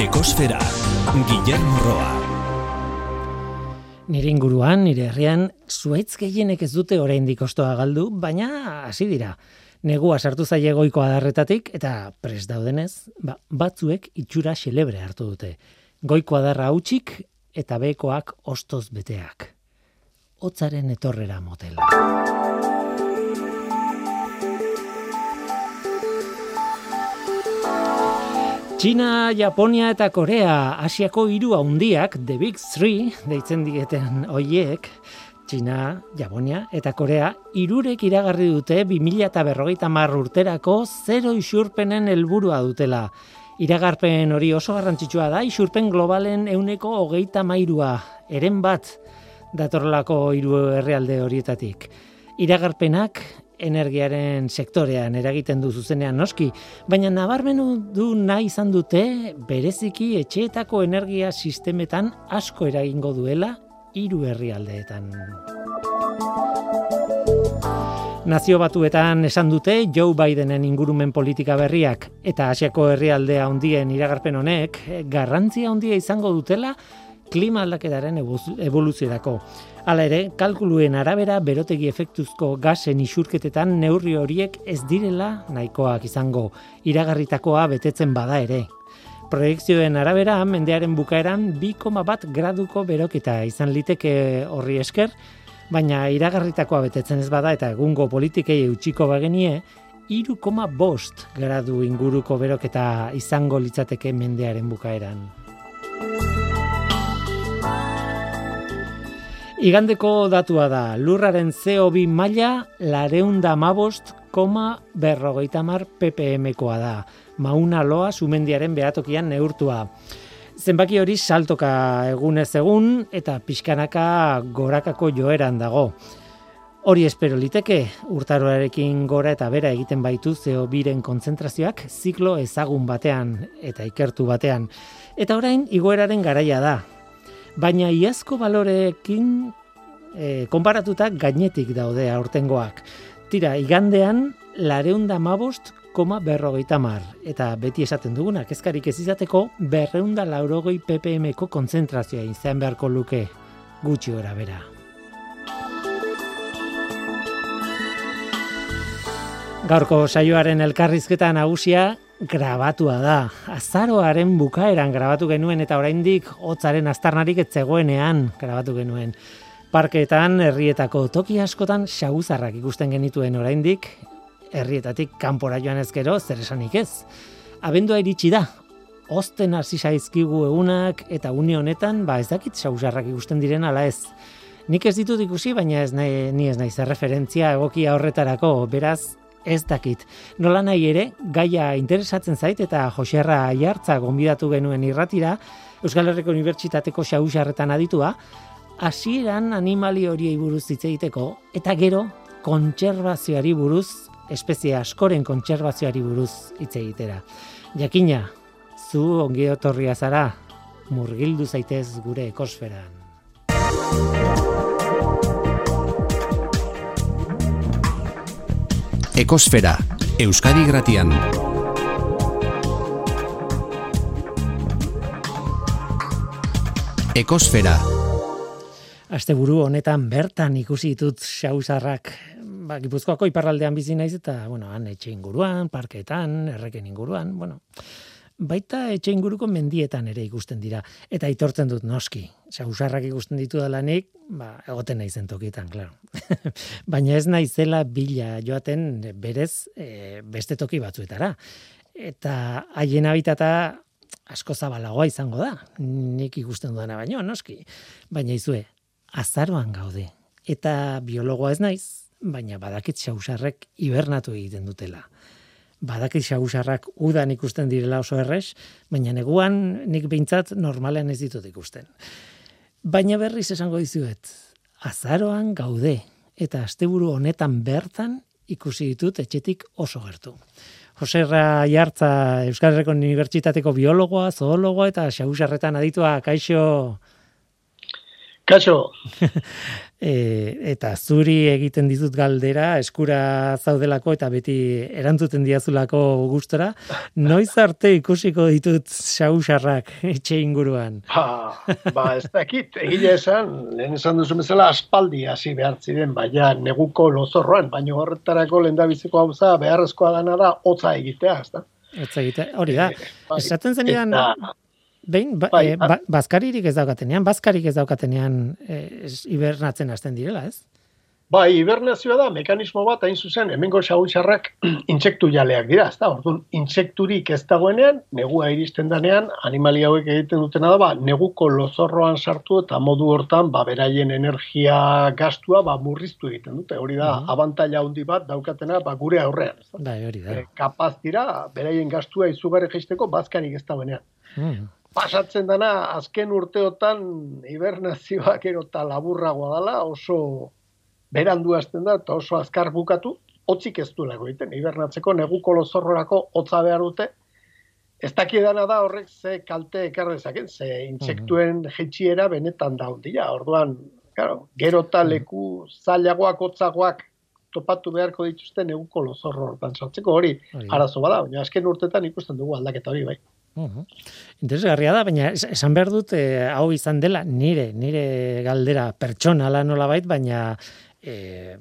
Ekosfera, Guillermo Roa. Nire inguruan, nire herrian, zuaitz gehienek ez dute oraindik ostoa galdu, baina hasi dira. Negua sartu zaie goiko adarretatik eta pres daudenez, ba, batzuek itxura xelebre hartu dute. Goiko adarra hautsik eta bekoak ostoz beteak. Hotzaren etorrera motela. China, Japonia eta Korea Asiako hiru handiak The Big Three deitzen dieten hoiek China, Japonia eta Korea irurek iragarri dute 2050 urterako zero isurpenen helburua dutela. Iragarpen hori oso garrantzitsua da, isurpen globalen euneko hogeita mairua, eren bat datorlako hiru herrialde horietatik. Iragarpenak energiaren sektorean eragiten du zuzenean noski, baina nabarmenu du nahi izan dute bereziki etxeetako energia sistemetan asko eragingo duela hiru herrialdeetan. Nazio batuetan esan dute Joe Bidenen ingurumen politika berriak eta Asiako herrialdea handien iragarpen honek garrantzia handia izango dutela klima aldaketaren evoluziorako. Hala ere, kalkuluen arabera berotegi efektuzko gasen isurketetan neurri horiek ez direla nahikoak izango iragarritakoa betetzen bada ere. Proiekzioen arabera, mendearen bukaeran 2,1 graduko beroketa izan liteke horri esker, baina iragarritakoa betetzen ez bada eta egungo politikei utxiko bagenie, 3,5 gradu inguruko beroketa izango litzateke mendearen bukaeran. Igandeko datua da, lurraren CO2 maila lareunda mabost koma berrogeita mar ppmkoa da. Mauna loa sumendiaren behatokian neurtua. Zenbaki hori saltoka egunez egun eta pixkanaka gorakako joeran dago. Hori espero liteke, urtaroarekin gora eta bera egiten baitu zeo biren kontzentrazioak ziklo ezagun batean eta ikertu batean. Eta orain, igoeraren garaia da, baina iazko baloreekin e, konparatuta gainetik daude aurtengoak. Tira, igandean, lareunda mabost, koma berrogeita mar. Eta beti esaten dugunak, ezkarik ez izateko, berreunda laurogei ppmko konzentrazioa izan beharko luke gutxi ora bera. Gaurko saioaren elkarrizketa nagusia grabatua da. Azaroaren bukaeran grabatu genuen eta oraindik hotzaren aztarnarik ez zegoenean grabatu genuen. Parkeetan, herrietako toki askotan xaguzarrak ikusten genituen oraindik, herrietatik kanpora joan ezkero zer esanik ez. Abendua iritsi da, osten hasi zaizkigu egunak eta une honetan, ba ez dakit xaguzarrak ikusten diren ala ez. Nik ez ditut ikusi, baina ez nahi, ni ez nahi zer referentzia egokia horretarako, beraz, ez dakit. Nola nahi ere, gaia interesatzen zait eta Joserra Aiartza gonbidatu genuen irratira, Euskal Herriko Unibertsitateko xausarretan aditua, hasieran animali horiei buruz hitz egiteko eta gero kontserbazioari buruz, espezie askoren kontserbazioari buruz hitz egitera. Jakina, zu ongi etorria zara, murgildu zaitez gure ekosferan. Ekosfera, Euskadi Gratian. Ekosfera. Asteburu honetan bertan ikusi ditut xausarrak, ba, Gipuzkoako iparraldean bizi naiz eta, bueno, han etxe inguruan, parketan, erreken inguruan, bueno, baita etxe inguruko mendietan ere ikusten dira. Eta aitortzen dut noski, xausarrak ikusten ditu dalanik, ba, egoten naizen tokietan, claro. Baina ez naizela bila joaten berez e, beste toki batzuetara. Eta haien habitata asko zabalagoa izango da. Nik ikusten duena baino, noski. Baina izue, azaroan gaude. Eta biologoa ez naiz, baina badakit xausarrek hibernatu egiten dutela badaki xagusarrak udan ikusten direla oso erres, baina neguan nik behintzat normalean ez ditut ikusten. Baina berriz esango dizuet, azaroan gaude, eta asteburu honetan bertan ikusi ditut etxetik oso gertu. Joserra Jartza Euskal Herriko Unibertsitateko biologoa, zoologoa eta xagusarretan aditua, kaixo... Kaixo. e, eta zuri egiten dizut galdera, eskura zaudelako eta beti erantzuten diazulako gustora, noiz arte ikusiko ditut xausarrak etxe inguruan? Ba, ba ez dakit, egile esan, lehen esan duzu bezala aspaldi hasi behar ziren, baina neguko lozorroan, baina horretarako lehen da biziko hau beharrezkoa dana da, hotza egitea, ez da? Hotza egitea, hori da. E, Esaten zenidan, Behin, ba, bai, e, ba, bazkaririk ez daukatenean, bazkarik ez daukatenean e, hibernatzen hasten direla, ez? Bai, hibernazioa da, mekanismo bat, hain zuzen, hemengo xautxarrak intsektu jaleak dira, ez da, orduan, intsekturik ez dagoenean, negua iristen danean, animali hauek egiten dutena da, ba, neguko lozorroan sartu eta modu hortan, ba, beraien energia gastua, ba, murriztu egiten dute, hori da, uh abantaila handi bat daukatena, ba, gure aurrean, ez da. Bai, hori da. E, kapaz dira, beraien gastua izugarri jaisteko, bazkarik ez dagoenean. Mm pasatzen dana azken urteotan hibernazioak ero eta laburragoa dela oso berandu hasten da eta oso azkar bukatu. Hotzik ez du lago egiten hibernatzeko neguko lozorrorako hotza behar dute. Ez dakidana da horrek ze kalte ekarrezaken ze intsektuen jetxiera benetan da hondia orduan claro, gero eta leku zailagoak hotzagoak topatu beharko dituzte neguko lozorro hortan sartzeko. Hori arazo bada baina azken urtetan ikusten dugu aldaketa hori bai Uh Interesgarria da, baina esan behar dut eh, hau izan dela nire, nire galdera pertsonala nola bait, baina eh,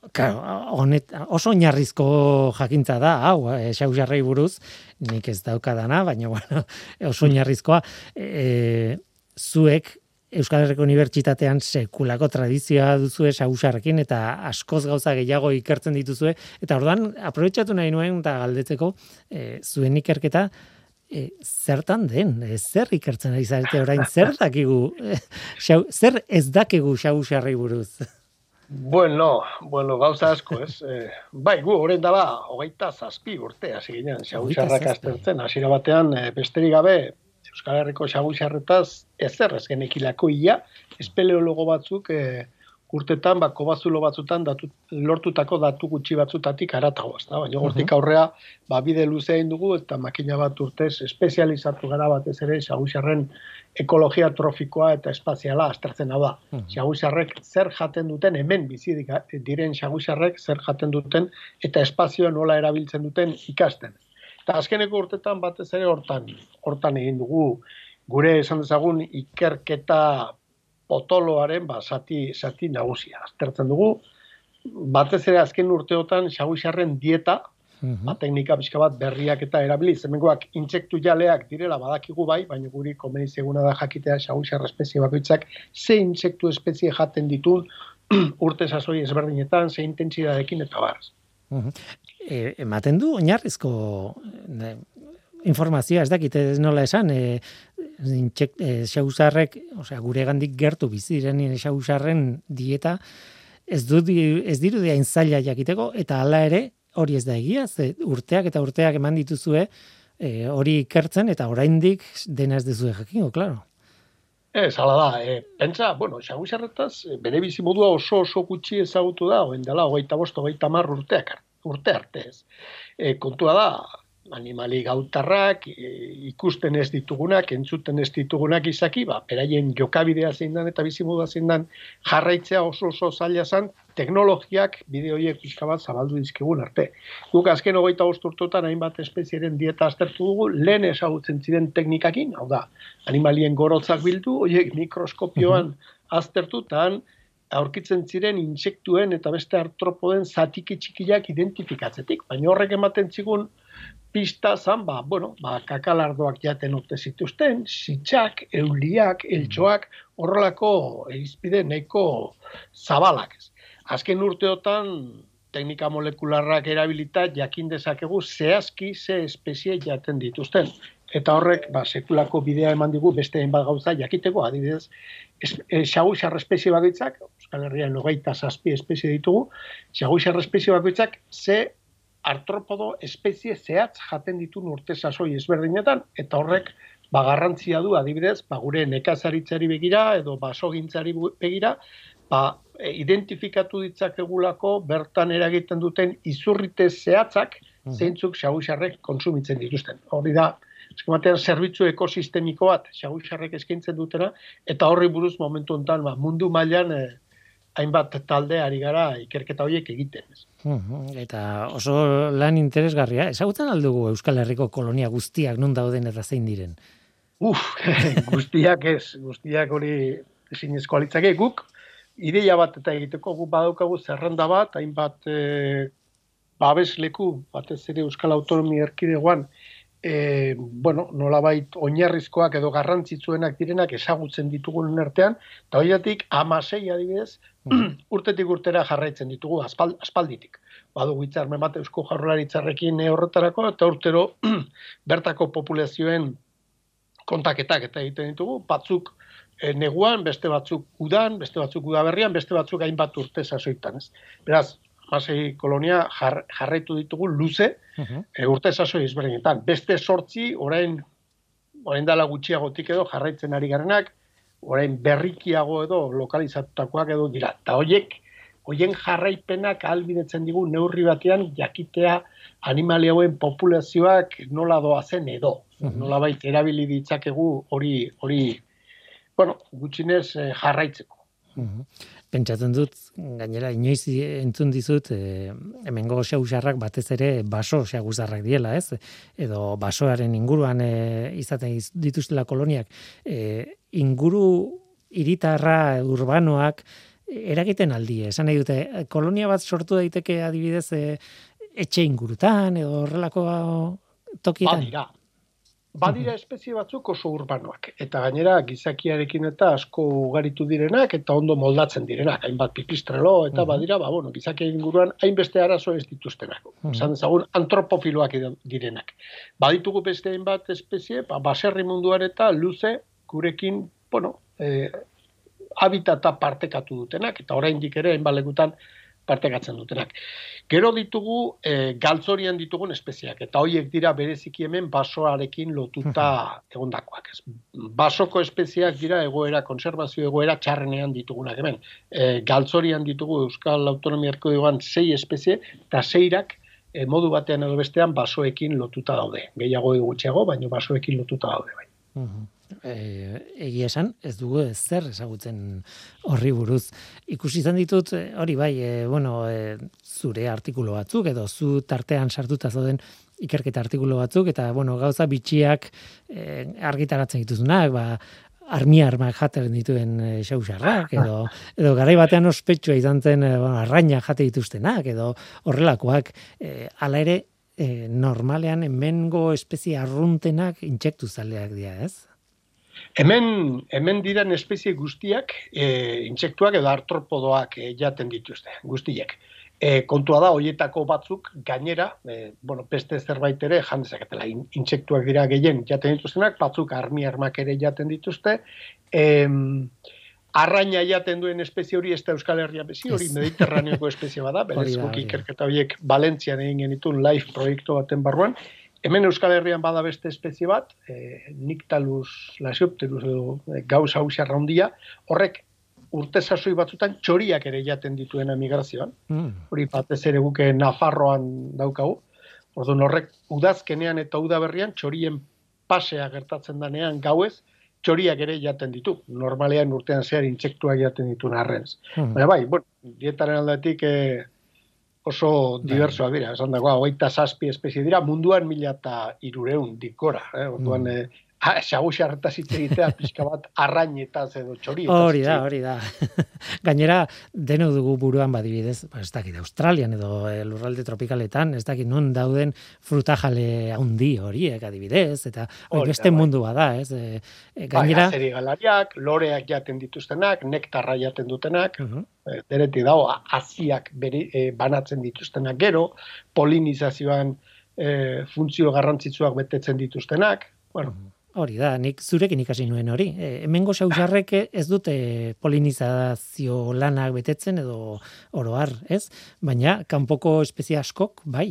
honet, oso oinarrizko jakintza da, hau, e, xauxarrei buruz, nik ez daukadana, baina bueno, oso oinarrizkoa, e, zuek Euskal Herriko Unibertsitatean sekulako tradizioa duzue xauxarrekin eta askoz gauza gehiago ikertzen dituzue, eta orduan, aprobetsatu nahi nuen, eta galdetzeko, e, zuen ikerketa, e, zertan den, e, zer ikertzen ari zarete orain, zer dakigu, e, xau, zer ez dakigu xau xarri buruz? Bueno, bueno, gauza asko, ez? E, bai, gu, horren dala, hogeita zazpi urte, hasi ginen, xau xarrak aztertzen, hasiera batean, e, besterik gabe, Euskal Herriko xau xarretaz, ez zer ez genekilako ia, espeleologo batzuk, e, urtetan ba kobazulo batzutan datu, lortutako datu gutxi batzutatik aratago, ezta? Baina hortik aurrea ba bide luze egin dugu eta makina bat urtez espezializatu gara batez ere xagusarren ekologia trofikoa eta espaziala aztertzen da. Xagusarrek zer jaten duten hemen bizi diren xagusarrek zer jaten duten eta espazioa nola erabiltzen duten ikasten. Eta azkeneko urtetan batez ere hortan hortan egin dugu gure esan dezagun ikerketa potoloaren ba, zati, zati nagusia. Aztertzen dugu, batez ere azken urteotan xaguixarren dieta, mhm. ba, teknika pixka bat berriak eta erabili, zemengoak intsektu jaleak direla badakigu bai, baina guri komeni zeguna da jakitea xaguixarra espezie bakoitzak, ze intsektu espezie jaten ditun urte sasoi ezberdinetan, ze intentsidadekin eta barz. Mhm. E, ematen du oinarrizko informazioa, ez dakit ez nola esan, e, intxek, e, xausarrek, osea, gure gandik gertu biziren xausarren dieta, ez, du, ez diru diain zaila jakiteko, eta hala ere, hori ez da egia, ze urteak eta urteak eman dituzue, e, hori ikertzen, eta oraindik dena ez dezue jakingo, klaro. Ez, hala da, e, pentsa, bueno, xagusarretaz, bere bizi modua oso oso gutxi ezagutu da, oen dela, hogeita bost, hogeita mar urteak, urte artez. E, kontua da, animali gautarrak, e, ikusten ez ditugunak, entzuten ez ditugunak izaki, ba, beraien jokabidea zein dan eta bizimodua zein dan jarraitzea oso oso zaila zan, teknologiak bideoiek pixka bat zabaldu dizkigun arte. Guk azken hogeita urtutan hainbat espezieren dieta aztertu dugu, lehen esagutzen ziren teknikakin, hau da, animalien gorotzak bildu, horiek mikroskopioan aztertu, tan, aurkitzen ziren intsektuen eta beste artropoden zatiki txikiak identifikatzetik. Baina horrek ematen zigun, pista zan, ba, bueno, ba, kakalardoak jaten urte zituzten, sitxak, euliak, eltsoak, horrelako izpide neko zabalak. Azken urteotan, teknika molekularrak erabilita jakin dezakegu zehazki ze espezie jaten dituzten. Eta horrek, ba, sekulako bidea eman digu beste bat gauza jakiteko, adibidez, xaguxar espezie bakoitzak, Euskal Herrian hogeita zazpi espezie ditugu, xaguxar espezie bakoitzak ze artropodo espezie zehatz jaten ditu urte sasoi ezberdinetan eta horrek ba garrantzia du adibidez ba gure nekazaritzari begira edo basogintzari begira ba e, identifikatu ditzakegulako bertan eragiten duten izurrite zehatzak mhm. zeintzuk xagusarrek kontsumitzen dituzten. Hori da eskematean zerbitzu ekosistemiko bat, xagusarrek eskaintzen dutena, eta horri buruz momentu honetan ba, mundu mailan eh, hainbat talde ari gara ikerketa horiek egiten. Eta oso lan interesgarria, ezagutzen aldugu Euskal Herriko kolonia guztiak nun dauden eta zein diren? Uf, guztiak ez, guztiak hori ezin litzake guk, ideia bat eta egiteko guk badaukagu zerrenda bat, hainbat e, babesleku, batez ere Euskal Autonomia Erkidegoan, e, bueno, nolabait oinarrizkoak edo garrantzitsuenak direnak ezagutzen ditugun artean, eta horiatik amasei adibidez, mm. urtetik urtera jarraitzen ditugu aspalditik. Badu gitzarmen bat eusko jarrolaritzarrekin horretarako, eta urtero bertako populazioen kontaketak eta egiten ditugu, batzuk e, neguan, beste batzuk udan, beste batzuk udaberrian, beste batzuk hainbat urte sasoitan. Ez. Beraz, hamasei kolonia jar, jarraitu ditugu luze uh -huh. e, urte sasoi ezberdinetan. Beste sortzi, orain, orain dala gutxiagotik edo jarraitzen ari garenak, orain berrikiago edo lokalizatutakoak edo dira. Eta horiek, hoien jarraipenak albidetzen digu neurri batean jakitea animali hauen populazioak nola doa zen edo. Uh Nola baita erabili ditzakegu hori, hori, bueno, gutxinez eh, jarraitzeko. Uh pentsatzen dut, gainera, inoiz entzun dizut, e, hemengo xausarrak batez ere baso xaguzarrak diela, ez? Edo basoaren inguruan e, izaten dituztela koloniak. E, inguru iritarra urbanoak eragiten aldi, esan nahi dute, kolonia bat sortu daiteke adibidez e, etxe ingurutan, edo horrelako tokietan? Badira, Badira espezie batzuk oso urbanoak, eta gainera gizakiarekin eta asko ugaritu direnak, eta ondo moldatzen direnak, hainbat pipistrelo, eta badira, ba, bueno, gizakia inguruan hainbeste arazo ez dituztenak. Esan dezagun, antropofiloak direnak. Baditugu beste hainbat espezie, ba, baserri munduan eta luze, gurekin, bueno, e, habitata partekatu dutenak, eta oraindik ere hainbat partekatzen dutenak. Gero ditugu e, galtzorian ditugun espeziak, eta hoiek dira bereziki hemen basoarekin lotuta egondakoak. Ez. Basoko espeziak dira egoera, konservazio egoera txarrenean ditugunak hemen. E, galtzorian ditugu Euskal Autonomia Erkodegoan sei espezie, eta seirak e, modu batean edo bestean basoekin lotuta daude. Gehiago gutxiago, baina basoekin lotuta daude. Bai e, egia esan, ez dugu zer ezagutzen horri buruz. Ikusi izan ditut, eh, hori bai, e, bueno, e, zure artikulu batzuk, edo zu tartean sartuta zauden ikerketa artikulu batzuk, eta, bueno, gauza bitxiak e, argitaratzen dituzunak, ba, armi armak jaten dituen e, xausarrak, edo, edo garai batean ospetsua izan zen e, arraina jate dituztenak, edo horrelakoak, e, ala ere, e, normalean hemengo espezie arruntenak intsektu zaleak dira, ez? Hemen, hemen diren espezie guztiak, e, intsektuak edo artropodoak e, jaten dituzte, guztiek. E, kontua da, hoietako batzuk gainera, e, bueno, beste zerbait ere, jandezaketela, intsektuak dira gehien jaten dituztenak, batzuk armi armak ere jaten dituzte, e, arraina jaten duen espezie hori ez da Euskal Herria bezi, hori mediterraneoko espezie bada, berez guk ikerketa horiek Valentzian egin genitun live proiektu baten barruan, Hemen Euskal Herrian bada beste espezie bat, e, Nictalus lasiopterus edo e, gauz hau horrek urte sasoi batzutan txoriak ere jaten dituen migrazioan. Mm. Hori batez ere guke Nafarroan daukagu. Orduan horrek udazkenean eta udaberrian txorien pasea gertatzen danean gauez, txoriak ere jaten ditu. Normalean urtean zehar intsektuak jaten ditu narrenz. Mm. Baina bai, bueno, dietaren aldetik... E, oso bai. diversoa dira, esan dagoa, hogeita zazpi espezie dira, munduan mila eta irureun dikora, eh? orduan, mm. eh, xaguxa hartaz hitz egitea pixka bat arrainetaz edo txori. Hori da, hori da. Gainera, deno dugu buruan badibidez, ba, ez dakit, Australian edo e, lurralde tropikaletan, ez dakit nun dauden frutajale handi horiek adibidez, eta hori beste bai. mundua da, ez? E, gainera... Bai, galariak, loreak jaten dituztenak, nektarra jaten dutenak, uh -huh. e, dago, aziak beri, e, banatzen dituztenak gero, polinizazioan e, funtzio garrantzitsuak betetzen dituztenak, bueno, Hori da, nik zurekin ikasi nuen hori. E, hemengo sausarrek ez dute polinizazio lanak betetzen edo oroar, ez? Baina kanpoko espezie askok bai.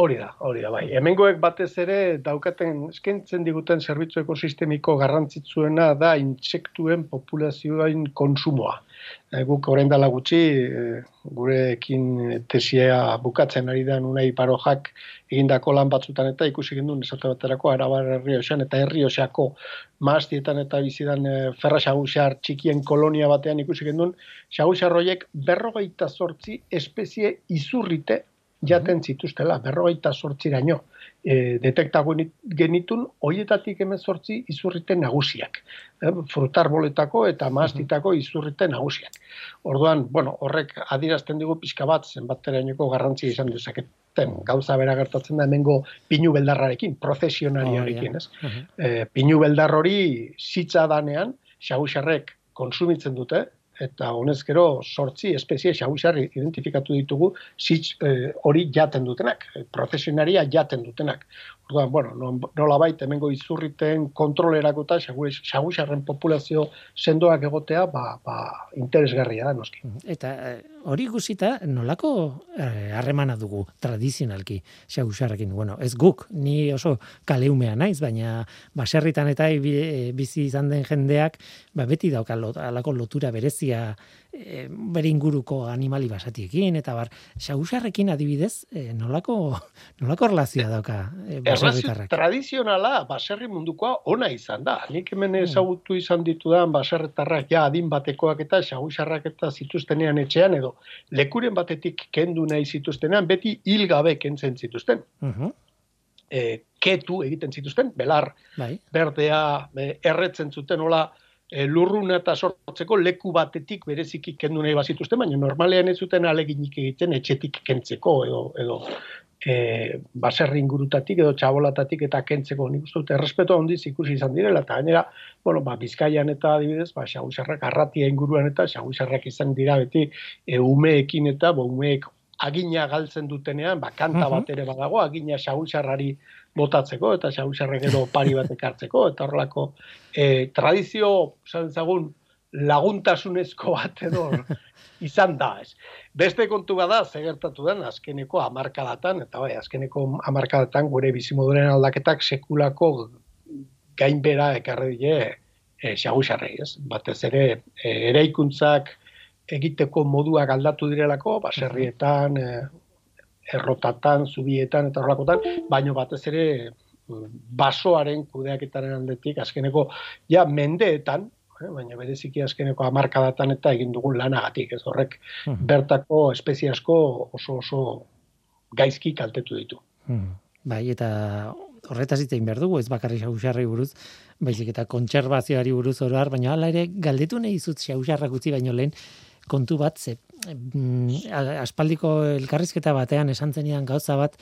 Hori da, hori da, bai. Hemengoek batez ere daukaten eskentzen diguten zerbitzu ekosistemiko garrantzitsuena da intsektuen populazioain konsumoa. E, guk orain dela gutxi, e, gurekin tesia bukatzen ari da unai parojak egindako lan batzutan eta ikusi gendun esate baterako arabar herri eta herri oseako maastietan eta bizidan e, ferra xagusar txikien kolonia batean ikusi gendun xagusar roiek berrogeita sortzi espezie izurrite jaten zituztela, berrogeita sortziraino e, detektago genitun, hoietatik hemen sortzi izurriten nagusiak. E, frutarboletako eta maastitako izurriten nagusiak. Orduan, bueno, horrek adirazten dugu pixka bat, zenbateraineko garrantzia izan dezaketen. Gauza bera gertatzen da hemengo pinu beldarrarekin, profesionariarekin, ez? E, pinu beldar hori zitza danean, xagusarrek konsumitzen dute, eta honezkero sortzi espezie xaguxarri identifikatu ditugu zitz eh, hori jaten dutenak, eh, profesionaria jaten dutenak. Orduan, bueno, nola baita hemengo izurriten kontrolerako eta xaguxarren populazio sendoak egotea, ba, ba, interesgarria da, noski. Eta eh, hori guzita nolako harremana dugu tradizionalki xaguxarrekin? Bueno, ez guk, ni oso kaleumea naiz, baina baserritan eta bizi izan den jendeak, ba, beti dauka alako lotura berezi berezia e, bere inguruko animali basatiekin eta bar xagusarrekin adibidez e, nolako nolako relazioa dauka e, baserritarrak tradizionala baserri mundukoa ona izan da nik hemen hmm. ezagutu izan ditudan baserritarrak ja adin batekoak eta xagusarrak eta zituztenean etxean edo lekuren batetik kendu nahi zituztenean beti hil gabe kentzen zituzten uh ketu egiten zituzten, belar, bai. berdea, erretzen zuten, hola, e, lurruna eta sortzeko leku batetik bereziki kendu nahi bazituzten, baina normalean ez zuten aleginik egiten etxetik kentzeko edo, edo e, baserri ingurutatik edo txabolatatik eta kentzeko. Nik uste dut, errespeto handiz ikusi izan direla, eta gainera, bueno, ba, bizkaian eta adibidez, ba, xagusarrak arratia inguruan eta xagusarrak izan dira beti e, umeekin eta bo, umeek agina galtzen dutenean, ba, kanta bat ere badago, agina xagusarrari botatzeko eta xabusarrek edo pari bat ekartzeko eta horrelako e, tradizio zagun laguntasunezko bat edo izan da, ez. Beste kontu bada, zegertatu den, azkeneko amarkadatan, eta bai, azkeneko amarkadatan gure bizimoduren aldaketak sekulako gainbera ekarri die e, xagusarrei, ez. Batez ere, e, eraikuntzak egiteko moduak aldatu direlako, baserrietan, e, errotatan, zubietan eta horlakotan, baino batez ere basoaren kudeaketaren aldetik azkeneko ja mendeetan, eh, baina bereziki azkeneko hamarkadatan eta egin dugun lanagatik, ez horrek bertako espezie asko oso oso gaizki kaltetu ditu. Bai, eta horretaz hitzein behar dugu, ez bakarri xausarri buruz, baizik eta kontserbazioari buruz oroar, baina hala ere galdetu nahi zut xausarrak utzi baino lehen, kontu bat, ze, aspaldiko elkarrizketa batean esan zenidan gauza bat,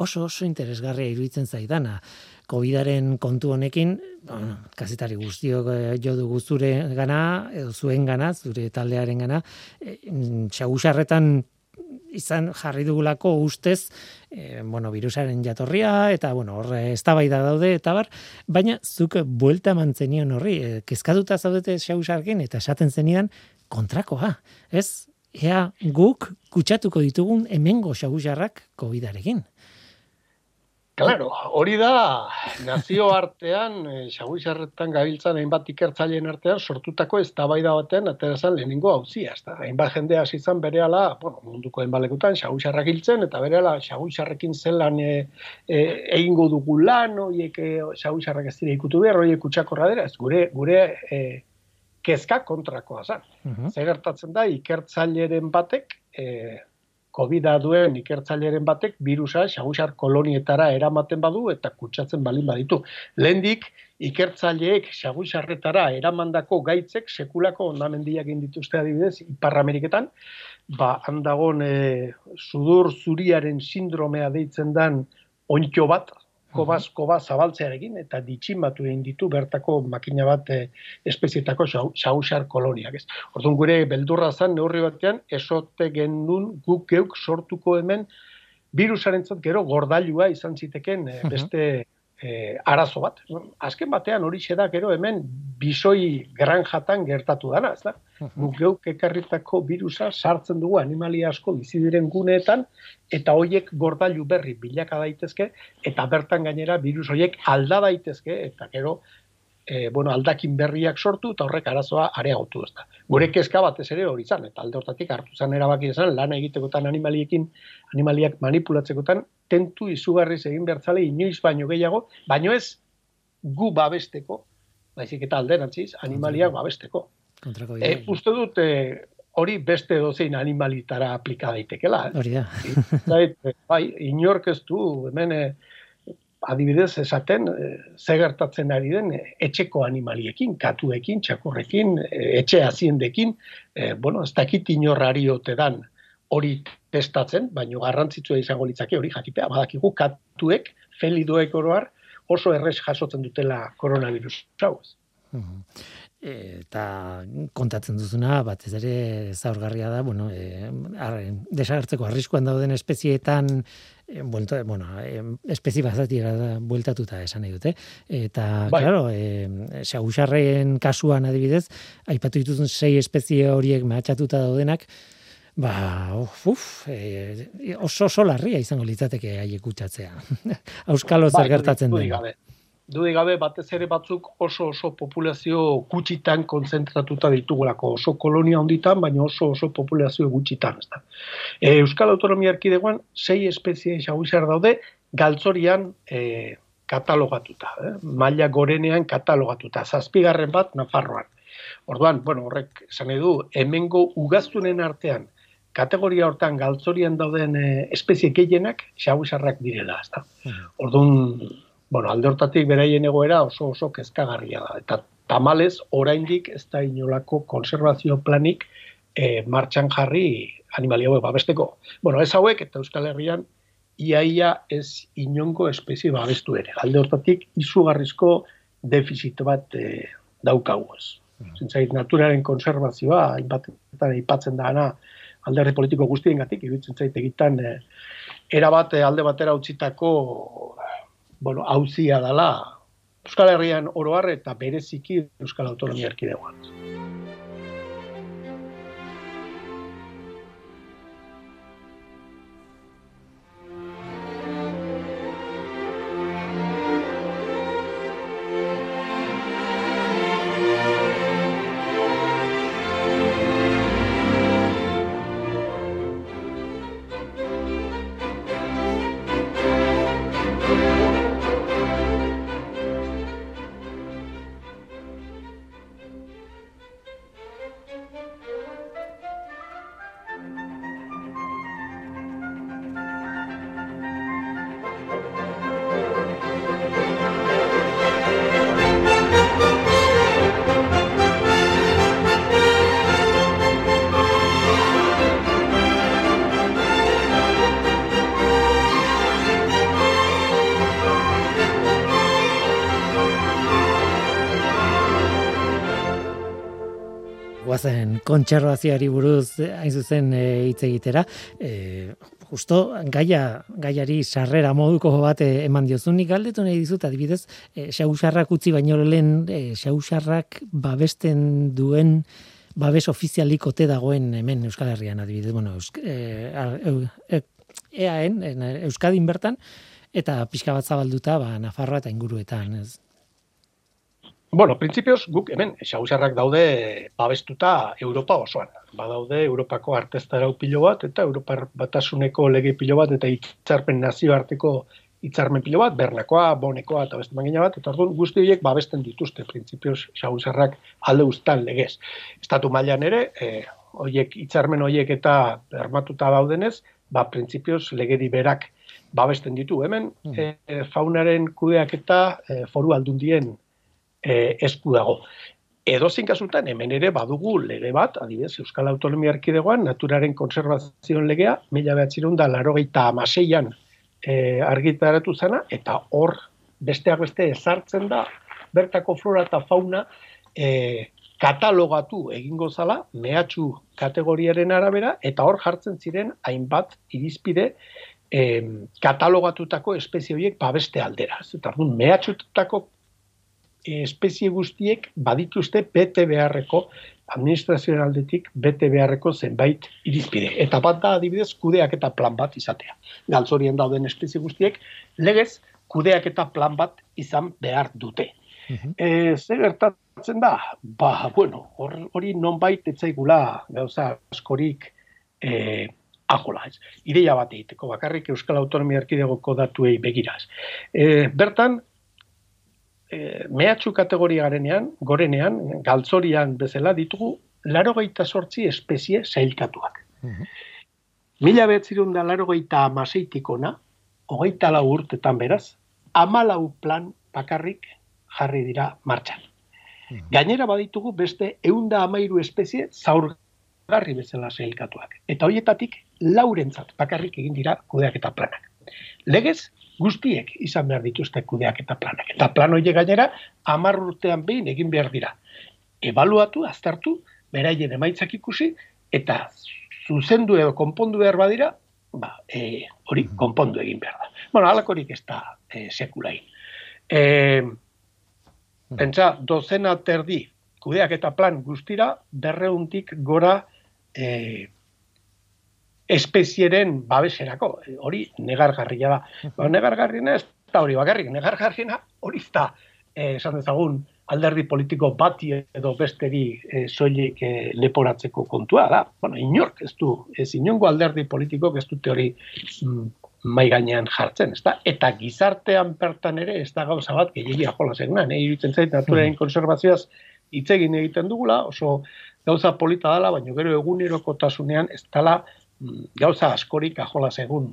oso oso interesgarria iruditzen zaidana. Covidaren kontu honekin, bueno, kazetari guztiok eh, jo dugu zure gana, edo zuen gana, zure taldearen gana, e, izan jarri dugulako ustez, e, bueno, virusaren jatorria, eta, bueno, horre, eztabaida daude, eta bar, baina zuk buelta mantzenion horri, e, kezkaduta zaudete xausarkin, eta esaten zenidan, kontrakoa, ez? Ea guk kutsatuko ditugun hemengo xagusarrak COVID-arekin. Claro, hori da nazio artean, eh, xaguizarretan gabiltzan hainbat ikertzaileen artean sortutako eztabaida batean aterazan lehenengo hauzia. Ez da, hainbat jende hasi izan berehala, bueno, munduko hainbalekutan, xaguizarrak hiltzen, eta berehala xaguizarrekin zelan e, e, egingo dugu lan, oiek e, xaguizarrak ez dira ikutu behar, oiek utxakorra dira, ez gure, gure e, kezka kontrakoa zen. Uh gertatzen da, ikertzaileren batek, e, covid duen ikertzaileren batek, virusa xagusar kolonietara eramaten badu eta kutsatzen balin baditu. Lehendik, ikertzaileek xagusarretara eramandako gaitzek sekulako ondamendiak indituzte adibidez, Ipar Ameriketan, ba, handagon e, sudur zuriaren sindromea deitzen dan ontxo bat, kobaz, kobaz zabaltzearekin, eta ditxin batu egin ditu bertako makina bat e, espezietako xausar koloniak. Ez. Orduan gure beldurra zan neurri batean, esote gendun guk geuk sortuko hemen virusaren gero gordailua izan ziteken e, beste e, arazo bat. Azken batean hori da gero hemen bisoi granjatan gertatu dana, ez da? Guk geuk ekarritako virusa sartzen dugu animalia asko bizi diren guneetan eta hoiek gordailu berri bilaka daitezke eta bertan gainera virus hoiek alda daitezke eta gero e, bueno, aldakin berriak sortu eta horrek arazoa areagotu ez da. Gure kezka batez ere hori izan, eta alde hortatik hartu zan erabaki izan, lan egitekotan animaliekin, animaliak manipulatzekotan, tentu izugarriz egin bertzale inoiz baino gehiago, baino ez gu babesteko, baizik eta alderantziz, animaliak babesteko. E, uste dut, e, hori beste dozein animalitara aplika daitekela. Eh? Hori da. bai, inork ez du, hemen, eh, adibidez esaten, e, ze gertatzen ari den etxeko animaliekin, katuekin, txakurrekin, etxe aziendekin, e, bueno, ez dakit inorrari ote dan hori testatzen, baino garrantzitsua izango litzake hori jakitea, badakigu katuek, felidoek oroar, oso errez jasotzen dutela koronavirus. Hau eta kontatzen duzuna batez ere zaurgarria da bueno e, desagertzeko arriskuan dauden espezieetan e, bueno, bueno e, espezie da bueltatuta esan nahi dute eta bai. claro e, xagusarren kasuan adibidez aipatu dituzun sei espezie horiek mehatxatuta daudenak Ba, uf, e, oso oso larria izango litzateke haiek kutsatzea. Auskalo zer bai, gertatzen du dudik gabe batez ere batzuk oso oso populazio gutxitan konzentratuta ditugulako oso kolonia honditan, baina oso oso populazio gutxitan. Ez e, Euskal Autonomia Erkidegoan sei espezie xaguizar daude galtzorian e, katalogatuta, eh? maila gorenean katalogatuta, zazpigarren bat Nafarroan. Orduan, bueno, horrek esan edu, hemengo ugaztunen artean, kategoria hortan galtzorian dauden e, espezie gehienak xaguizarrak direla, ez da. Orduan, bueno, alde hortatik beraien egoera oso oso kezkagarria da. Eta tamalez, oraindik ez da inolako konservazio planik e, martxan jarri animalia hauek babesteko. Bueno, ez hauek eta Euskal Herrian iaia ez inongo espezie babestu ere. Alde hortatik izugarrizko defizit bat e, daukagu ez. Mm. naturaren konservazioa, hainbatetan aipatzen da ana, alderri politiko guztien gatik, iruditzen zait egitan, e, erabat alde batera utzitako bueno, hauzia dela Euskal Herrian oroar eta bereziki Euskal Autonomia Erkidegoan. Kontserbazioari buruz eh, hain zuzen eh, hitz egitera, e, justo gaia, gaiari sarrera moduko bat eman diozun nik galdetu nahi dizut, adibidez, e, xausarrak utzi baino lehen, e, xausarrak babesten duen babes ofizialik ote dagoen hemen Euskal Herrian adibidez, bueno, Eusk, e, e, eaen, Euskadin bertan, eta pixka bat zabalduta, ba, Nafarroa eta inguruetan, ez? Bueno, printzipioz, guk hemen, xagusarrak daude babestuta Europa osoan. Badaude Europako arteztarau pilo bat, eta Europar batasuneko lege pilo bat, eta itzarpen nazioarteko itzarmen pilo bat, bernakoa, bonekoa, eta beste mangina bat, eta orduan guzti horiek babesten dituzte, printzipioz, xagusarrak alde ustan legez. Estatu mailan ere, e, oiek, itzarmen horiek eta bermatuta daudenez, ba, printzipioz, legedi berak babesten ditu. Hemen, mm. e, faunaren kudeak eta e, foru aldundien e, esku dago. Edo zin kasutan, hemen ere badugu lege bat, adibidez, Euskal Autonomia Arkidegoan, naturaren konservazioan legea, mila behatzerun da, laro gehieta amaseian e, argitaratu zena, eta hor besteak beste ezartzen da, bertako flora eta fauna e, katalogatu egingo zala, mehatxu kategoriaren arabera, eta hor jartzen ziren hainbat irizpide e, katalogatutako espezie horiek babeste aldera. Eta mehatxutako espezie guztiek badituzte bete beharreko administrazioen aldetik bete beharreko zenbait irizpide. Eta bat da adibidez kudeak eta plan bat izatea. Galtzorien dauden espezie guztiek legez kudeak eta plan bat izan behar dute. E, ze gertatzen da? Ba, bueno, hori nonbait etzaigula gauza askorik e, ajola, ez. Ideia bat egiteko, bakarrik Euskal Autonomia Erkidegoko datuei begiraz. E, bertan, e, mehatxu kategoria garenean, gorenean, galtzorian bezala ditugu, laro gaita sortzi espezie zailkatuak. Mila behatzirun da laro gaita amaseitik ona, hogeita lau urtetan beraz, amalau plan bakarrik jarri dira martxan. Gainera baditugu beste eunda amairu espezie zaurgarri bezala zeilkatuak. Eta horietatik laurentzat bakarrik egin dira kudeak eta planak. Legez, guztiek izan behar dituzte kudeak eta planak. Eta plan horiek gainera, amar urtean behin egin behar dira. Ebaluatu, aztertu, beraien emaitzak ikusi, eta zuzendu edo konpondu behar badira, ba, e, hori konpondu egin behar da. Bueno, alakorik ez da e, sekulain. E, pentsa, dozena terdi kudeak eta plan guztira, berreuntik gora e, espezieren babeserako. E, hori negargarria da. Ba, negargarriena ez da hori bakarrik, negargarriena hori da, e, esan dezagun, alderdi politiko bati edo besteri e, soilik e, leporatzeko kontua da. Bueno, inork ez du, ez inongo alderdi politikok ez dute hori mm, mai gainean jartzen, ezta? Eta gizartean bertan ere ez da gauza bat gehiagia jola zegna, nahi iruditzen zait naturaren konservazioaz hitz egin egiten dugula, oso gauza polita dela, baina gero egunerokotasunean ez dela mm, gauza askorik ajola segun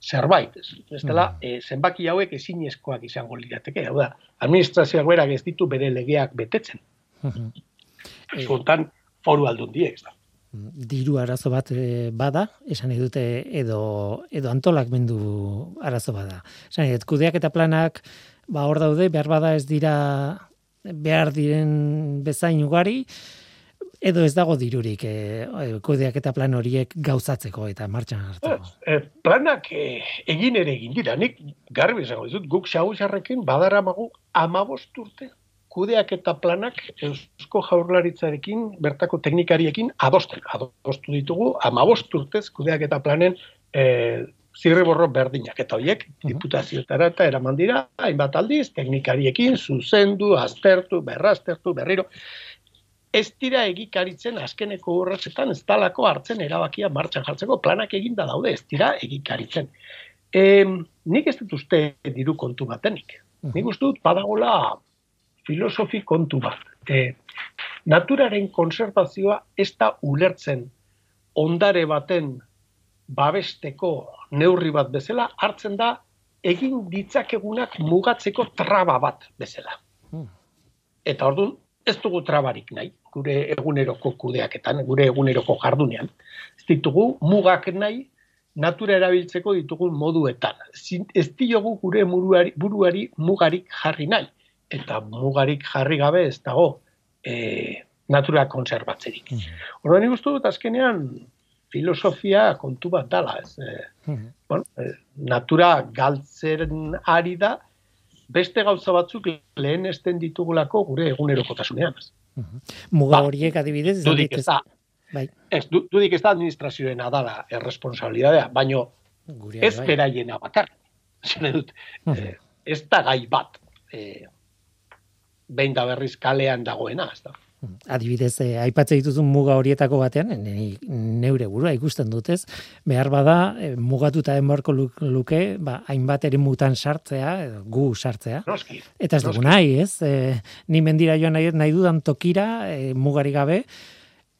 zerbait. Ez, dela, e, zenbaki hauek ezinezkoak izango lirateke. Hau da, administrazioak berak ez ditu bere legeak betetzen. Zontan, foru aldun die, ez da. Diru arazo bat e, bada, esan edute edo, edo antolak mendu arazo bada. Esan edut, kudeak eta planak, ba hor daude, behar bada ez dira behar diren bezain ugari, edo ez dago dirurik e, kudeak eta plan horiek gauzatzeko eta martxan hartzeko. E, planak e, egin ere egin dira, nik garbi esango dizut, guk xaguzarrekin badara magu amabost urte kudeak eta planak eusko jaurlaritzarekin, bertako teknikariekin adosten. Adostu ditugu, amabost urtez kudeak eta planen e, zirriborro berdinak. Eta horiek, diputazioetara eta eraman dira, hainbat aldiz, teknikariekin, zuzendu, aztertu, berraztertu, berriro ez dira egikaritzen azkeneko urratzetan ez talako hartzen erabakia martxan jartzeko planak eginda daude, ez dira egikaritzen. E, nik ez dut uste diru kontu batenik. Nik uste dut badagola filosofi kontu bat. E, naturaren konservazioa ez da ulertzen ondare baten babesteko neurri bat bezala, hartzen da egin ditzakegunak mugatzeko traba bat bezala. Eta orduan, ez dugu trabarik nahi gure eguneroko kudeaketan, gure eguneroko jardunean. Ez ditugu mugak nahi natura erabiltzeko ditugu moduetan. Ez diogu gure buruari, buruari mugarik jarri nahi. Eta mugarik jarri gabe ez dago e, natura konserbatzerik. Mm -hmm. nik dut azkenean filosofia kontu bat dala. Ez, e, mm bueno, e, natura galtzen ari da, beste gauza batzuk lehen esten ditugulako gure egunerokotasunean. Muga ba, horiek adibidez, dudik ez da. Bai. Ez, du, dudik ez da administrazioen adala erresponsabilidadea, baino ez bai. beraiena bakar. dut, eh, ez da gai bat, eh, behin da berriz kalean dagoena, ez da. Adibidez, eh, aipatze dituzun muga horietako batean, neure burua ikusten dutez, behar bada, eh, mugatuta enbarko luke, ba, hainbat ere mutan sartzea, gu sartzea. Noski. Eta ez dugu nahi, ez? Eh, ni mendira joan nahi, nahi dudan tokira, eh, mugari gabe,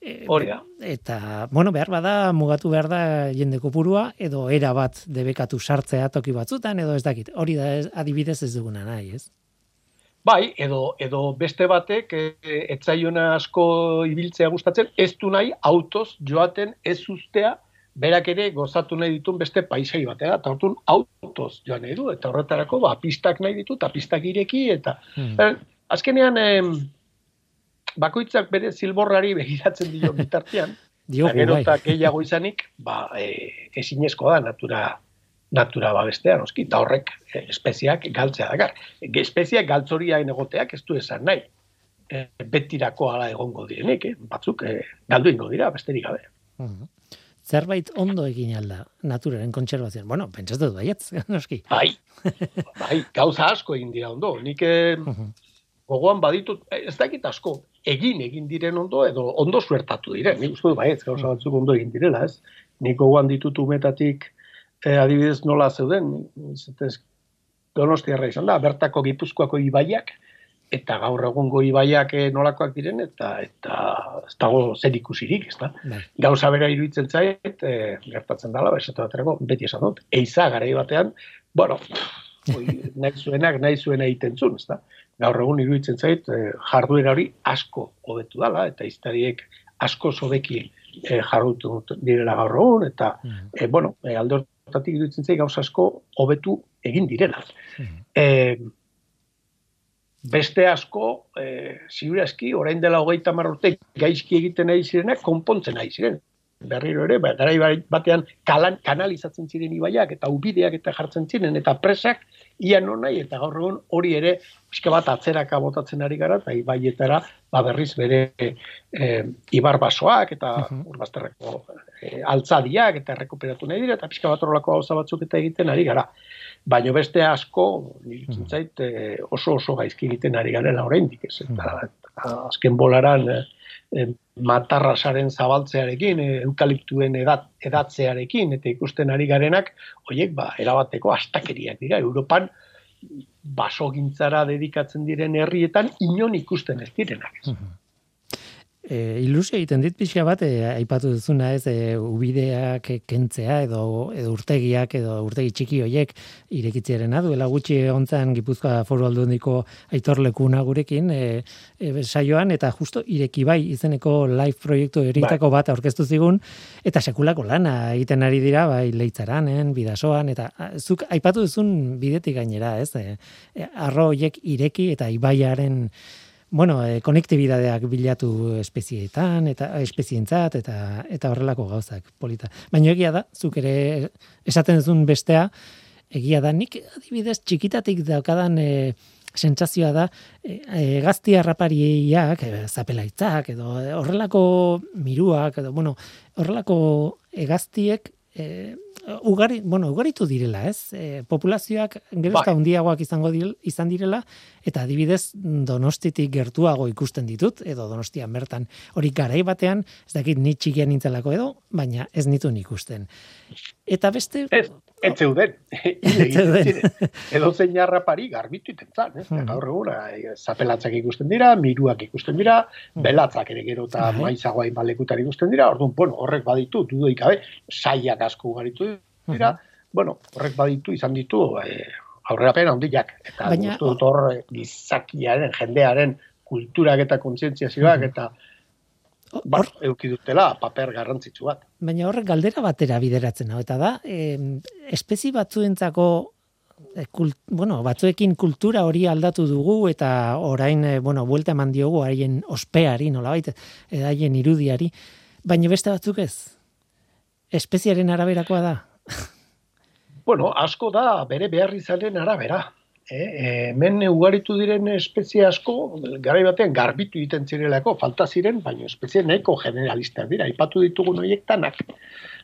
eh, Hori Eta, bueno, behar bada, mugatu behar da jende kopurua, edo era bat debekatu sartzea toki batzutan, edo ez dakit. Hori da, ez, adibidez ez duguna nahi, ez? Bai, edo, edo beste batek e, etzaiona asko ibiltzea gustatzen, ez du nahi autoz joaten ez ustea, berak ere gozatu nahi ditun beste paisai batea, eta hortun autoz joan nahi du, eta horretarako ba, pistak nahi ditu, eta pistak ireki, eta hmm. azkenean em, bakoitzak bere zilborrari begiratzen dio bitartean, Dio, gero bai. eta gehiago izanik, ba, e, ezinezko da natura natura babestea, noski, eta horrek eh, espeziak galtzea dakar. Espeziak galtzoria egoteak ez du esan nahi. E, betirako ala egongo direnik, eh? batzuk e, galdu ingo dira, besterik gabe. Mhm. Zerbait ondo egin alda naturaren kontserbazioan. Bueno, pentsatu du baietz, noski. Bai, bai, gauza asko egin dira ondo. Nik, gogoan baditut, ez dakit asko, egin egin diren ondo, edo ondo suertatu diren. Nik uste du, bai, ez gauza batzuk ondo egin direla, ez? Nik gogoan ditut umetatik, eh, adibidez nola zeuden, ez donostiarra izan da, bertako gipuzkoako ibaiak, eta gaur egungo ibaiak eh, nolakoak diren, eta eta ez dago zer ikusirik, ez da? Bai. Gauza bera iruditzen zait, e, gertatzen dala, esatu baterako, beti esan dut, eiza garai batean, bueno, nahi zuenak, nahi zuena egiten zuen, ez da? Gaur egun iruditzen zait, e, jarduera hori asko hobetu dala, eta iztariek asko zobeki e, jarrutu direla gaur egun, eta, mm. e, bueno, e, alde iruditzen zait, gauza asko hobetu egin direla. Mm beste asko, e, ziurazki, orain dela hogeita marrote gaizki egiten nahi zirenak, konpontzen nahi ziren. Berriro ere, ba, garai batean kalan, kanalizatzen ziren ibaiak eta ubideak eta jartzen ziren, eta presak, ia non nahi, eta gaur egun hori ere, pixka bat atzeraka botatzen ari gara, eta ibaietara, ba berriz bere e, ibar basoak, eta uh -huh. urbazterreko e, altzadiak, eta rekuperatu nahi dira, eta pixka bat horrelako hauza batzuk eta egiten ari gara baino beste asko hmm. zait eh, oso oso gaizki egiten ari garela oraindik ez eta azken bolaran e, matarrasaren zabaltzearekin eukaliptuen edat, edatzearekin eta ikusten ari garenak hoiek ba erabateko astakeriak dira Europan basogintzara dedikatzen diren herrietan inon ikusten ez direnak ez. Hmm e, ilusio egiten dit pixka bat, e, aipatu duzuna ez, e, ubideak kentzea edo, edo urtegiak edo urtegi txiki hoiek irekitziaren duela gutxi ontzan Gipuzkoa foru aldundiko aitorlekuna gurekin e, e, saioan, eta justo ireki bai izeneko live proiektu eritako bai. bat aurkeztu zigun, eta sekulako lana egiten ari dira, bai leitzaranen, bidasoan, eta zuk aipatu duzun bidetik gainera, ez, e, e arro hoiek ireki eta ibaiaren bueno, e, konektibidadeak bilatu espezieetan eta espezientzat eta eta horrelako gauzak polita. Baina egia da, zuk ere esaten duzun bestea, egia da nik adibidez txikitatik daukadan e, sentsazioa da e, e, gazti harrapariak, e, zapelaitzak edo horrelako miruak edo bueno, horrelako egaztiek e, ugari, bueno, ugaritu direla, ez? E, populazioak gero bai. handiagoak izango dil, izan direla eta adibidez Donostitik gertuago ikusten ditut edo Donostian bertan hori garai batean, ez dakit ni txikian nintzelako edo, baina ez nituen ikusten. Eta beste ez, ez zeuden. edo zein harrapari garbitu itentzan, ez? Hmm. Gaur egura, eh, zapelatzak ikusten dira, miruak ikusten dira, hmm. belatzak ere gero eta hmm. maizagoa inbalekutan ikusten dira, orduan, bueno, horrek baditu, dudoik gabe, saiak asko ugaritu dira, bueno, horrek baditu, izan ditu, eh, aurrerapen handiak. Eta Baina, dut hor, gizakiaren, jendearen, kulturak eta kontzientziazioak, eta Bar, euki dutela paper garrantzitsu bat. Baina horrek galdera batera bideratzen hau eta da, eh, espezi batzuentzako e, bueno, batzuekin kultura hori aldatu dugu eta orain e, bueno, vuelta eman diogu haien ospeari, nolabait, e, haien irudiari, baina beste batzuk ez. Espeziaren araberakoa da. bueno, asko da bere behar izanen arabera. Eh, hemen ugaritu diren espezie asko, garai batean garbitu egiten zirelako, falta ziren, baina espezie nahiko generalistak dira, ipatu ditugun horiek tanak.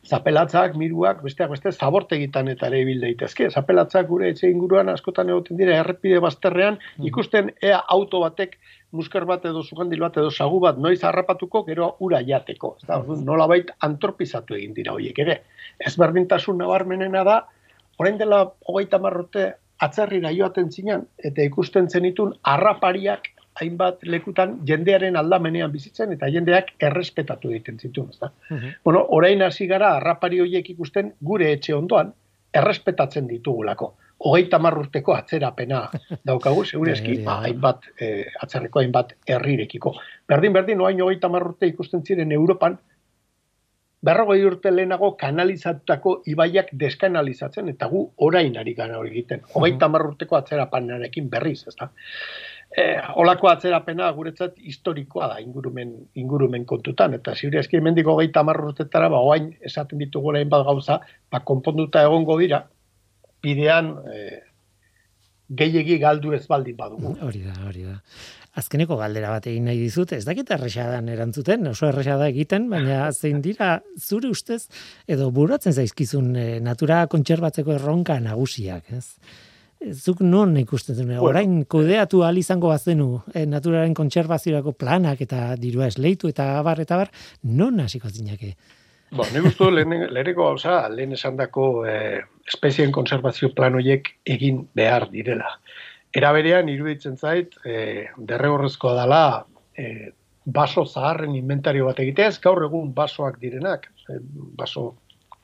Zapelatzak, miruak, besteak beste, zabortegitan eta ere bil daitezke. Zapelatzak gure etxe inguruan askotan egoten dira, errepide bazterrean, mm. ikusten ea auto batek, musker bat edo zugandil bat edo sagu bat, noiz harrapatuko, gero ura jateko. Ez mm. nola bait antropizatu egin dira horiek ere. Ez berdintasun nabarmenena da, orain dela hogeita marrote atzerrira joaten zinan, eta ikusten zenitun harrapariak hainbat lekutan jendearen aldamenean bizitzen, eta jendeak errespetatu egiten zituen. Ezta? Mhm. Bueno, orain hasi gara harrapari horiek ikusten gure etxe ondoan, errespetatzen ditugulako. Hogeita marrurteko atzerapena daukagu, segureski, ba, hainbat, eh, atzerreko hainbat herrirekiko. Berdin, berdin, oain hogeita marrurte ikusten ziren Europan, berrogei urte lehenago kanalizatutako ibaiak deskanalizatzen, eta gu orain ari gara hori egiten. Hogeita urteko atzerapanearekin berriz, ez da. E, olako atzerapena guretzat historikoa da ingurumen, ingurumen kontutan, eta ziuri eski mendik hogeita urtetara, ba, oain esaten ditugu lehen bat gauza, ba, konponduta egongo dira, bidean e, gehiegi galdu ez baldin badugu. Hori da, hori da azkeneko galdera bat egin nahi dizut, ez dakit erresadan erantzuten, oso erresada egiten, baina zein dira zure ustez, edo buratzen zaizkizun e, natura kontserbatzeko erronka nagusiak, ez? zuk non ikusten zuen, Bueno. orain kudeatu ahal izango bazenu e, naturaren kontserbaziorako planak eta dirua esleitu eta abar eta bar, non hasiko zinake? Bo, nik uste lehen, leheneko gauza, lehen esandako eh, espezien konservazio plan horiek egin behar direla. Era berean iruditzen zait, eh, derregorrezkoa dela eh, baso zaharren inventario bat egitea, ez gaur egun basoak direnak, eh, baso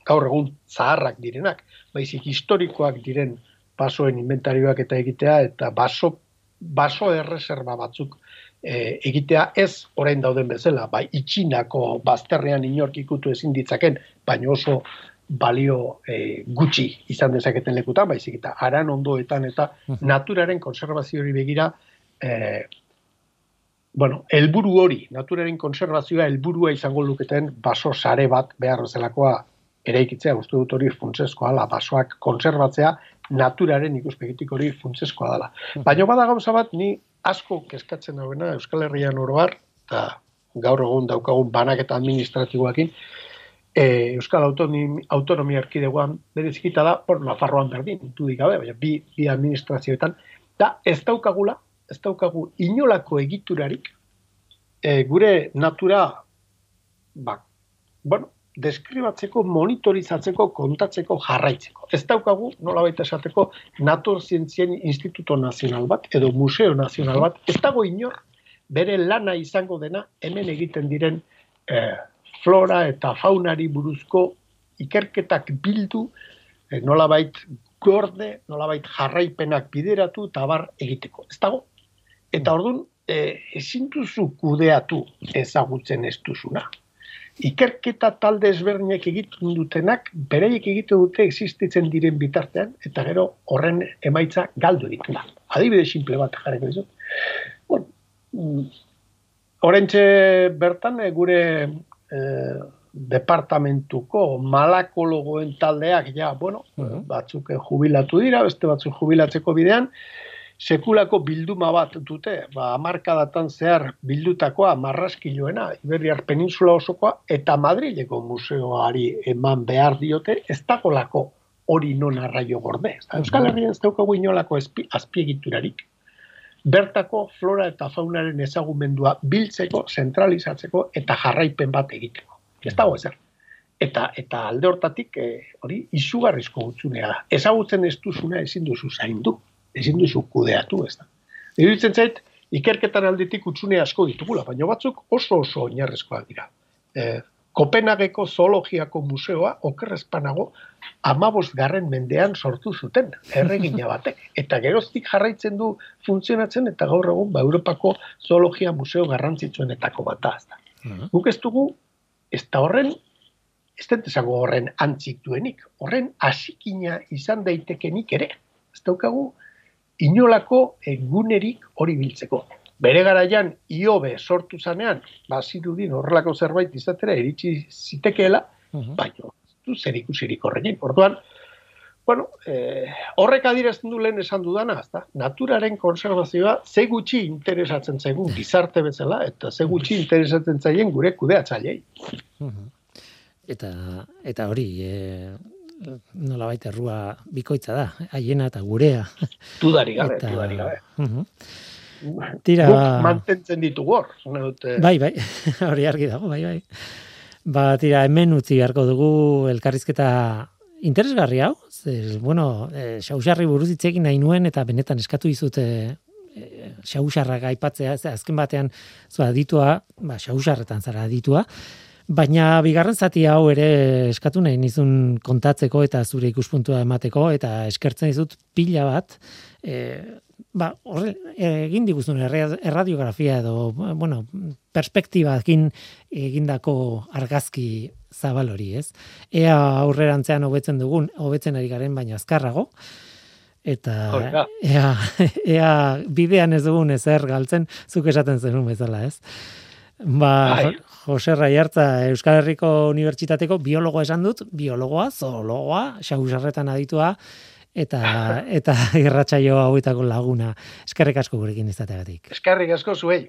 gaur egun zaharrak direnak, baizik historikoak diren basoen inventarioak eta egitea, eta baso, baso erreserba batzuk e, egitea ez orain dauden bezala, bai itxinako bazterrean inork ikutu ezin ditzaken, baina oso balio e, gutxi izan dezaketen lekutan, baizik eta aran ondoetan eta naturaren konservazioari begira e, bueno, helburu hori, naturaren konservazioa helburua izango luketen baso sare bat behar bezalakoa eraikitzea, uste dut hori funtsezkoa dela, basoak konserbatzea naturaren ikuspegitik hori funtsezkoa dela. Baina bada gauza bat, ni asko kezkatzen hauena Euskal Herrian oroar, eta gaur egun daukagun banaketa administratiboakin, e, Euskal Autonomi, Autonomia Erkidegoan berezikita da, por Nafarroan berdin, dudik gabe, baina bi, bi administrazioetan, da ez daukagula, ez daukagu inolako egiturarik, e, gure natura, ba, bueno, deskribatzeko, monitorizatzeko, kontatzeko, jarraitzeko. Ez daukagu, nola baita esateko, Natur Zientzien Instituto Nazional bat, edo Museo Nazional bat, ez dago inor, bere lana izango dena, hemen egiten diren eh, flora eta faunari buruzko ikerketak bildu, eh, nolabait gorde, nolabait jarraipenak bideratu eta bar egiteko. Ez dago. Eta orduan, eh, ezin duzu kudeatu ezagutzen ez duzuna ikerketa talde ezberdinek egiten dutenak, bereiek egiten dute existitzen diren bitartean, eta gero horren emaitza galdu egiten da. Adibide simple bat jarriko dizut. Bueno, mm, orentxe bertan eh, gure eh, departamentuko malakologoen taldeak, ja, bueno, Mhm. batzuk eh, jubilatu dira, beste batzuk jubilatzeko bidean, sekulako bilduma bat dute, ba, amarkadatan zehar bildutakoa marraskiloena, Iberiar Peninsula osokoa, eta Madrileko museoari eman behar diote, ez dagolako hori non arraio gorde. Euskal Herrian ez daukagu inolako azpiegiturarik. Bertako flora eta faunaren ezagumendua biltzeko, zentralizatzeko eta jarraipen bat egiteko. Ez dago ezer. Eta, eta alde hortatik eh, hori izugarrizko gutxunea da. Ezagutzen ez duzuna ezin duzu zaindu, ezin duzu kudeatu, ez da. Iruditzen zait, ikerketan aldetik utxune asko ditugula, baina batzuk oso oso oinarrezkoak dira. E, Kopenhageko zoologiako museoa okerrezpanago amabos garren mendean sortu zuten, erregina batek. Eta geroztik jarraitzen du funtzionatzen eta gaur egun ba, Europako zoologia museo garrantzitsuenetako bat da. Mhm. Guk ez dugu, ez da horren, ez dut esango horren antzik duenik, horren hasikina izan daitekenik ere. Ez daukagu inolako egunerik hori biltzeko. Bere garaian iobe sortu zanean, ba, zirudin horrelako zerbait izatera iritsi zitekeela, Mhm. baina ez du zer ikusirik horrekin. Orduan, bueno, eh, horrek adierazten du lehen esan dudana, ezta? Naturaren konservazioa ze gutxi interesatzen zaigun gizarte bezala eta ze gutxi interesatzen zaien gure kudeatzailei. Mhm. Eta eta hori, e, nolabait errua bikoitza da, haiena eta gurea. Dudari gabe, Eta, dudari gabe. Mhm. Tira, Guk mantentzen ditugu hor. Bai, bai, hori argi dago, bai, bai. Ba, tira, hemen utzi beharko dugu elkarrizketa interesgarri hau, ze, bueno, e, xausarri buruz hitz egin nahi nuen, eta benetan eskatu dizut e, e, xausarrak aipatzea, ze azken batean, zu aditua, ba, xausarretan zara aditua, baina bigarren zati hau ere eskatu nahi nizun kontatzeko eta zure ikuspuntua emateko, eta eskertzen dizut pila bat, e, ba, horre, egin diguzun erra- erradiografia edo, bueno, perspektibakin egindako argazki zabal hori, ez? Ea aurrerantzean hobetzen dugun, hobetzen ari garen baina azkarrago, eta ea, ea bidean ez dugun ezer galtzen, zuk esaten zenun bezala, ez? Ba, Bai. Jo- Jose Raiartza Euskal Herriko Unibertsitateko biologoa esan dut, biologoa, zoologoa, xausarretan aditua, eta eta irratsaio hauetako laguna. Eskerrik asko gurekin izateagatik. Eskerrik asko zuei.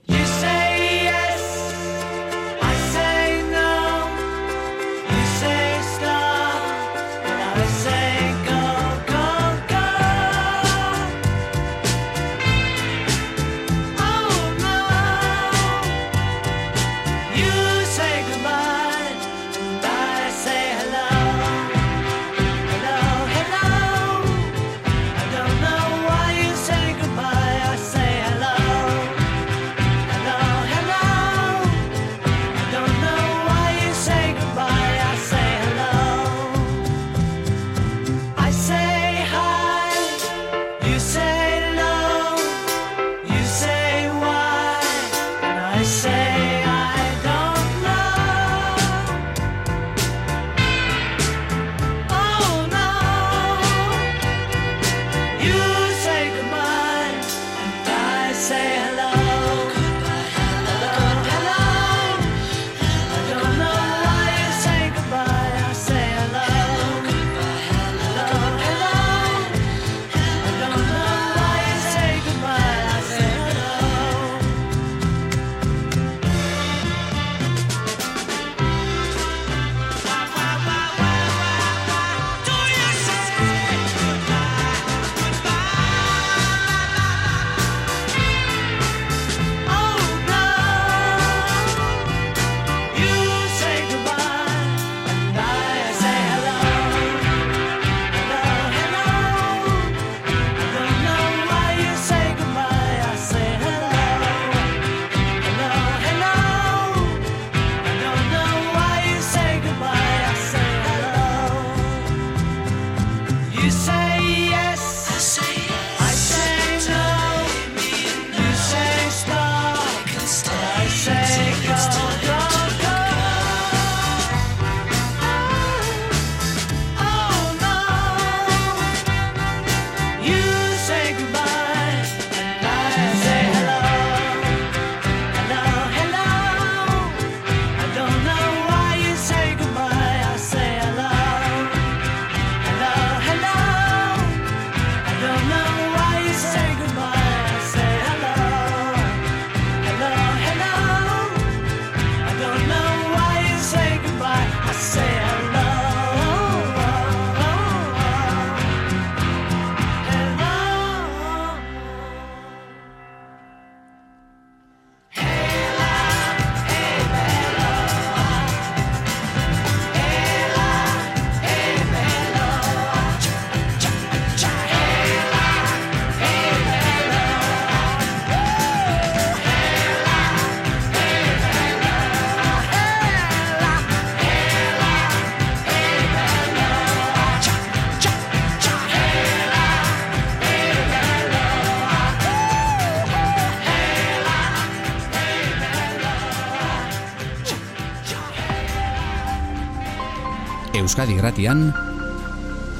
Euskadi Gratian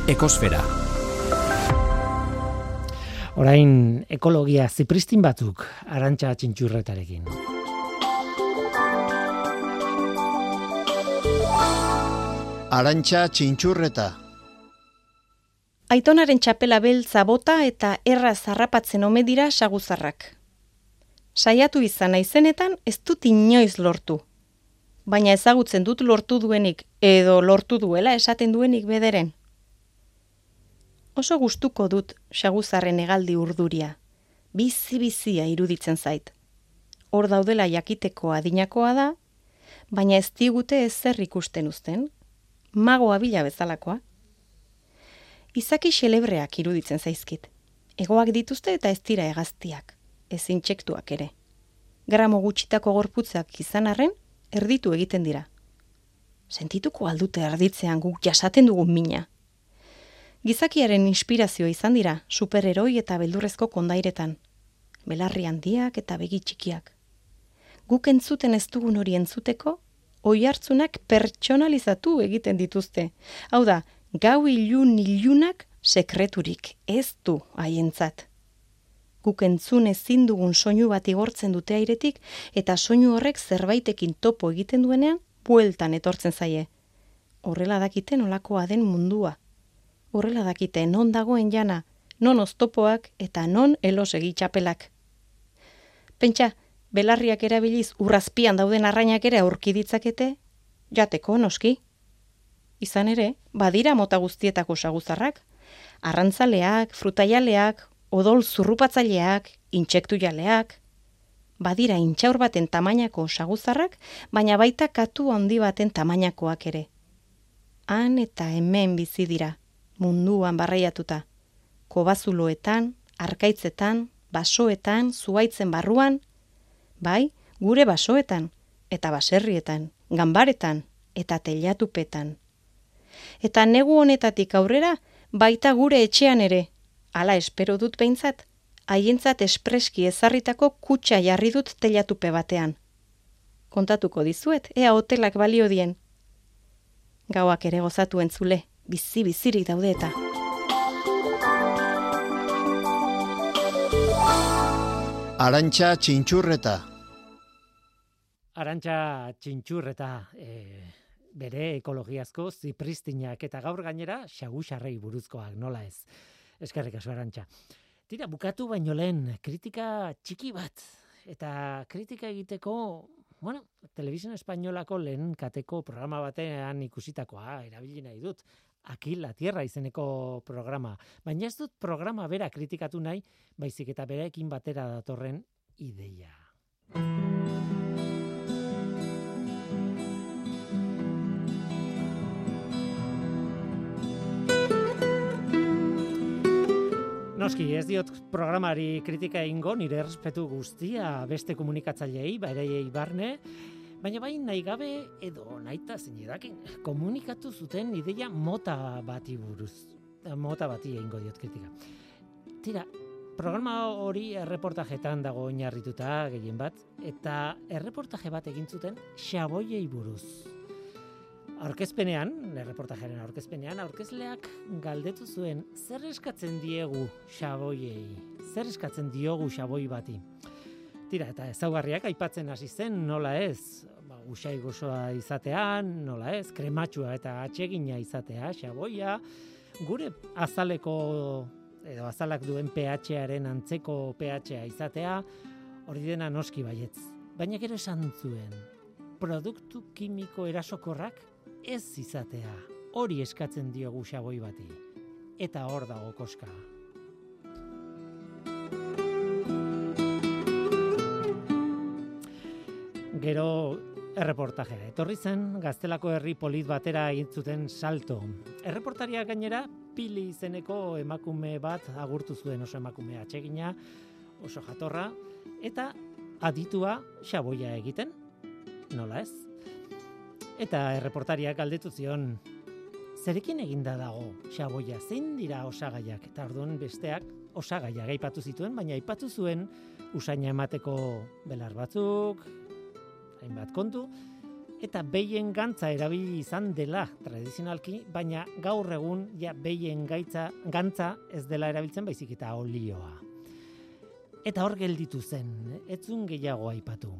Ekosfera. Orain ekologia zipristin batzuk arantxa txintxurretarekin. Arantxa txintxurreta. Aitonaren txapela beltza bota eta erra zarrapatzen ome dira saguzarrak. Saiatu izan naizenetan ez dut inoiz lortu. Baina ezagutzen dut lortu duenik edo lortu duela esaten duenik bederen. Oso gustuko dut saguzarren hegaldi urduria. Bizi-bizia iruditzen zait. Hor daudela jakiteko adinakoa da, baina ez digute ezer ikusten uzten. Magoa bila bezalakoa. Izaki xelebreak iruditzen zaizkit. Egoak dituzte eta ez dira hegaztiak, ez intsektuak ere. Gramo gutxitako gorputzak izan arren, erditu egiten dira. Sentituko aldute erditzean guk jasaten dugun mina. Gizakiaren inspirazioa izan dira superheroi eta beldurrezko kondairetan. Belarri handiak eta begi txikiak. Guk entzuten ez dugun hori entzuteko, oi hartzunak pertsonalizatu egiten dituzte. Hau da, gau ilun ilunak sekreturik ez du haientzat. Guk entzun ezin dugun soinu bat igortzen dute airetik eta soinu horrek zerbaitekin topo egiten duenean bueltan etortzen zaie. Horrela dakite nolakoa den mundua. Horrela dakite non dagoen jana, non oztopoak eta non elosegi txapelak. Pentsa, belarriak erabiliz urrazpian dauden arrainak ere aurki ditzakete, jateko noski. Izan ere, badira mota guztietako saguzarrak, arrantzaleak, frutaialeak, odol zurrupatzaileak, intsektu jaleak, badira intxaur baten tamainako saguzarrak, baina baita katu handi baten tamainakoak ere. Han eta hemen bizi dira, munduan barreiatuta. Kobazuloetan, arkaitzetan, basoetan, zuaitzen barruan, bai, gure basoetan, eta baserrietan, ganbaretan, eta telatupetan. Eta negu honetatik aurrera, baita gure etxean ere, hala espero dut behintzat, haientzat espreski ezarritako kutsa jarri dut telatupe batean. Kontatuko dizuet, ea hotelak balio dien. Gauak ere gozatu entzule, bizi-bizirik daude eta. Arantxa txintxurreta. Arantxa txintxurreta e, bere ekologiazko zipristinak eta gaur gainera xagusarrei buruzkoak nola ez. Eskerrik asko Arantxa. Tira, bukatu baino lehen kritika txiki bat eta kritika egiteko Bueno, Televisión Espainolako lehen kateko programa batean ikusitakoa, erabili nahi dut. Aquí la Tierra izeneko programa. Baina ez dut programa bera kritikatu nahi, baizik eta berekin batera datorren ideia. Noski, ez diot programari kritika egingo, nire errespetu guztia beste komunikatzaileei, bareiei barne, baina bai nahi gabe edo naita zein edakin, komunikatu zuten ideia mota bati buruz. Mota bati egingo diot kritika. Tira, programa hori erreportajetan dago oinarrituta gehien bat, eta erreportaje bat egin zuten xaboiei buruz. Aurkezpenean, erreportajaren aurkezpenean, aurkezleak galdetu zuen zer eskatzen diegu xaboiei, zer eskatzen diogu xaboi bati. Tira, eta ezaugarriak aipatzen hasi zen nola ez, ba, usai gozoa izatean, nola ez, krematxua eta atsegina izatea, xaboia, gure azaleko edo azalak duen pH-aren antzeko pH-a izatea, hori dena noski baietz. Baina gero esan zuen, produktu kimiko erasokorrak ez izatea. Hori eskatzen diogu xaboi bati. Eta hor dago koska. Gero erreportajera. Etorri zen gaztelako herri polit batera egin zuten salto. Erreportaria gainera pili izeneko emakume bat agurtu zuen oso emakume atsegina, oso jatorra, eta aditua xaboia egiten. Nola ez? Eta erreportariak galdetu zion, zerekin eginda dago xaboia, zein dira osagaiak? Eta orduan besteak osagaiak aipatu zituen, baina aipatu zuen usaina emateko belar batzuk, hainbat kontu, eta behien gantza erabili izan dela tradizionalki, baina gaur egun ja behien gaitza, gantza ez dela erabiltzen baizik eta olioa. Eta hor gelditu zen, etzun gehiago aipatu.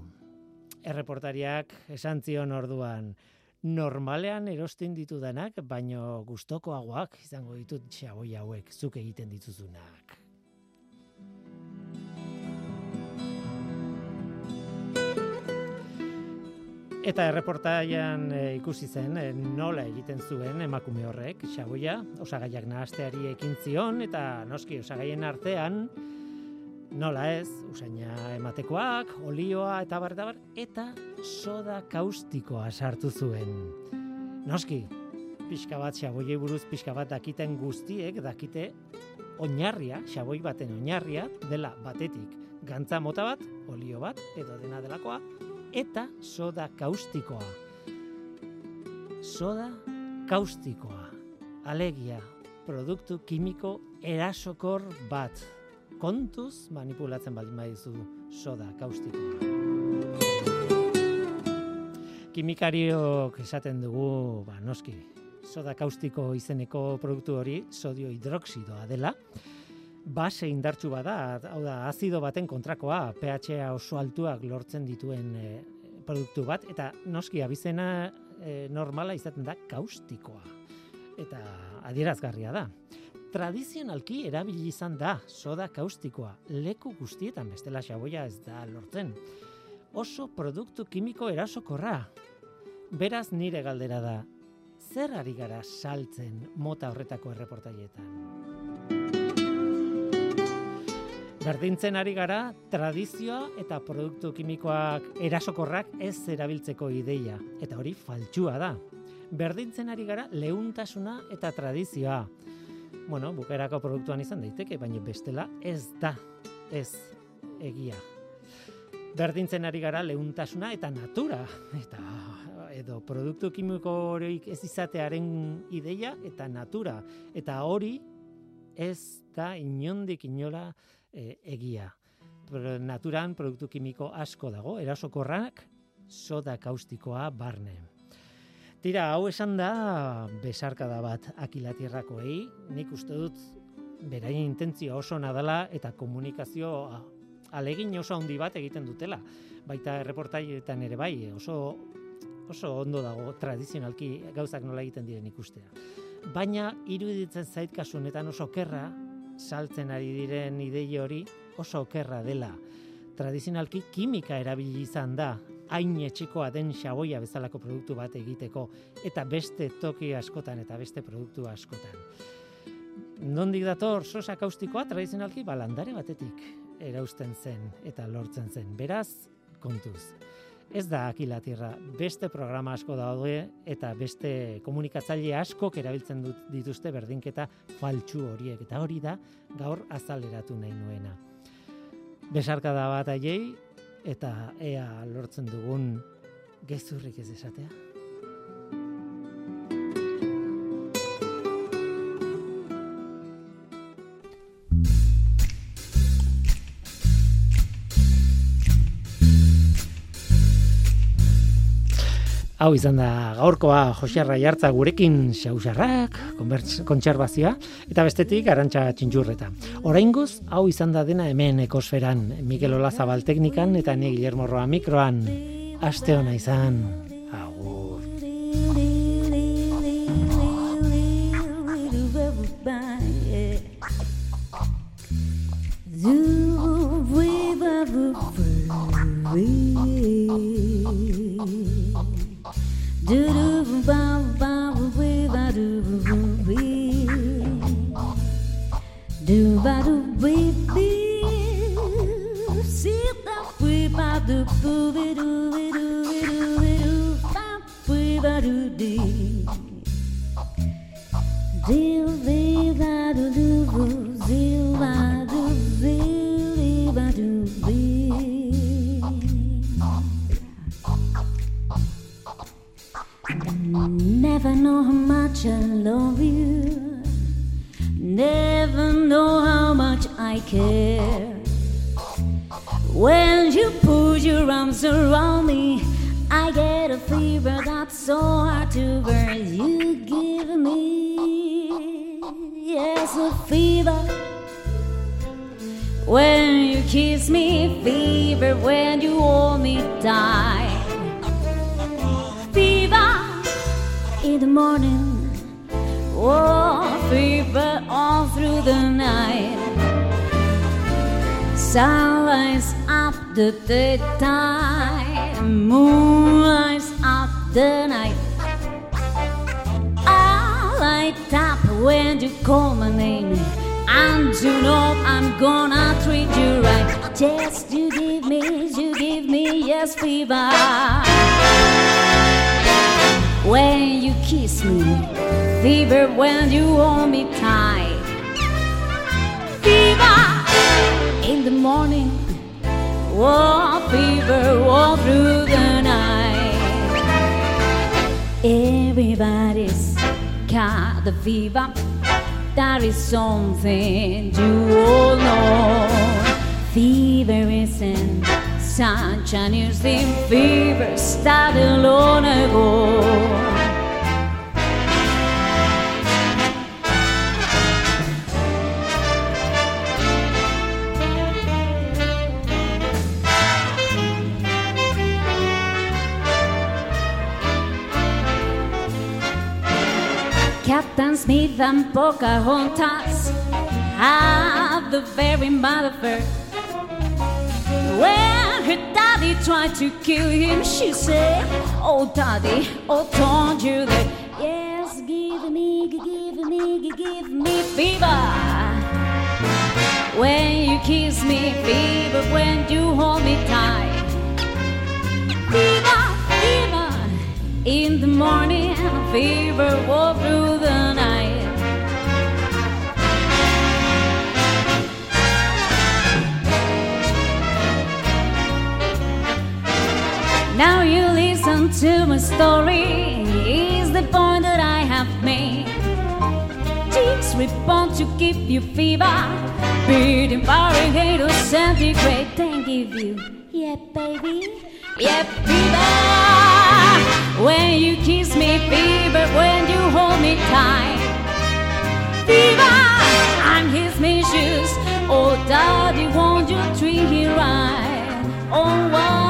Erreportariak esan zion orduan, normalean erosten ditudanak, baino gustokoagoak izango ditut xaboi hauek zuk egiten dituzunak. Eta erreportaian e, ikusi zen e, nola egiten zuen emakume horrek xaboia, osagaiak nahasteari ekin zion eta noski osagaien artean nola ez, usaina ematekoak, olioa eta bar eta bar, eta soda kaustikoa sartu zuen. Noski, pixka bat xaboiei buruz pixka bat dakiten guztiek dakite oinarria, xaboi baten oinarria dela batetik gantza mota bat, olio bat edo dena delakoa eta soda kaustikoa. Soda kaustikoa. Alegia, produktu kimiko erasokor bat. Kontuz manipulatzen baldin badizu soda kaustikoa. Kimikariok esaten dugu, ba, noski, soda kaustiko izeneko produktu hori sodio hidroksidoa dela, base indartsu bada, hau da, azido baten kontrakoa, pH oso altuak lortzen dituen e, produktu bat, eta noski abizena e, normala izaten da kaustikoa. Eta adierazgarria da. Tradizionalki erabili izan da soda kaustikoa, leku guztietan bestela xaboia ez da lortzen. Oso produktu kimiko erasokorra. Beraz nire galdera da, zer ari gara saltzen mota horretako erreportaietan? Berdintzen ari gara, tradizioa eta produktu kimikoak erasokorrak ez erabiltzeko ideia. Eta hori faltsua da. Berdintzen ari gara leuntasuna eta tradizioa. Bueno, bukerako produktuan izan daiteke, baina bestela ez da, ez egia. Berdintzen ari gara leuntasuna eta natura. Eta edo produktu kimiko horiek ez izatearen ideia eta natura. Eta hori ez da inondik inola e, egia. Pro- Naturan produktu kimiko asko dago, erasokorrak, soda kaustikoa barne. Tira, hau esan da besarkada bat akilatierrakoei, nik uste dut beraien intentzio oso nadala eta komunikazio alegin oso handi bat egiten dutela. Baita erreportaietan ere bai, oso oso ondo dago tradizionalki gauzak nola egiten diren ikustea. Baina iruditzen zait kasu honetan oso okerra saltzen ari diren ideia hori oso okerra dela. Tradizionalki kimika erabili izan da hain etxikoa den xaboia bezalako produktu bat egiteko eta beste toki askotan eta beste produktu askotan. Nondik dator sosa kaustikoa tradizionalki balandare batetik erausten zen eta lortzen zen. Beraz, kontuz. Ez da akilatirra, beste programa asko daude eta beste komunikatzaile askok erabiltzen dut dituzte berdinketa faltsu horiek eta hori da gaur azaleratu nahi nuena. Besarkada bat aiei eta ea lortzen dugun gezurrik ez esatea. Hau izan da gaurkoa Josiarra jartza gurekin xausarrak, kontserbazioa, eta bestetik arantxa txintxurreta. Oraingoz, hau izan da dena hemen ekosferan, Mikel Olazabal teknikan eta ni Guillermo Roa mikroan. Aste ona izan. Agur. The morning. Oh, fever all through the night. Sunrise up the daytime, moonrise up the night. I light up when you call my name, and you know I'm gonna treat you right. Just you give me, you give me, yes, fever when you kiss me, fever when you hold me tight, fever in the morning, oh fever all through the night. Everybody's got the fever. That is something you all know. Fever isn't such an easy fever started long ago. Captain Smith and Pocahontas have the very mother her daddy tried to kill him, she said, Oh, daddy, oh, don't you that? Yes, give me, give me, give me fever. When you kiss me, fever. When you hold me tight, fever, fever. In the morning, fever listen to my story. Is the point that I have made? Cheeks respond to give you fever. Beating Fahrenheit or centigrade, then give you, yeah, baby, yeah, fever. When you kiss me, fever. When you hold me tight, fever. I'm his shoes Oh, Daddy, won't you treat me right? Oh, what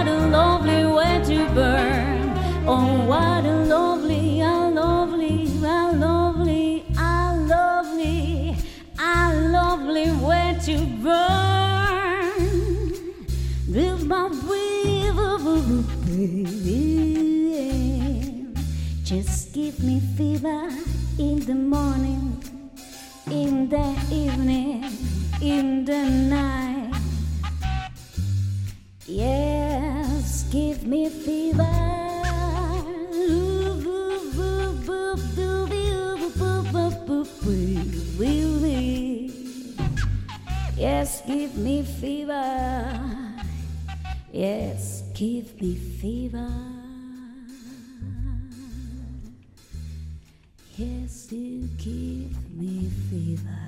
give me fever in the morning, in the evening, in the night. Yes, give me fever. Yes, give me fever. Yes, give me fever. Yes, you give me fever.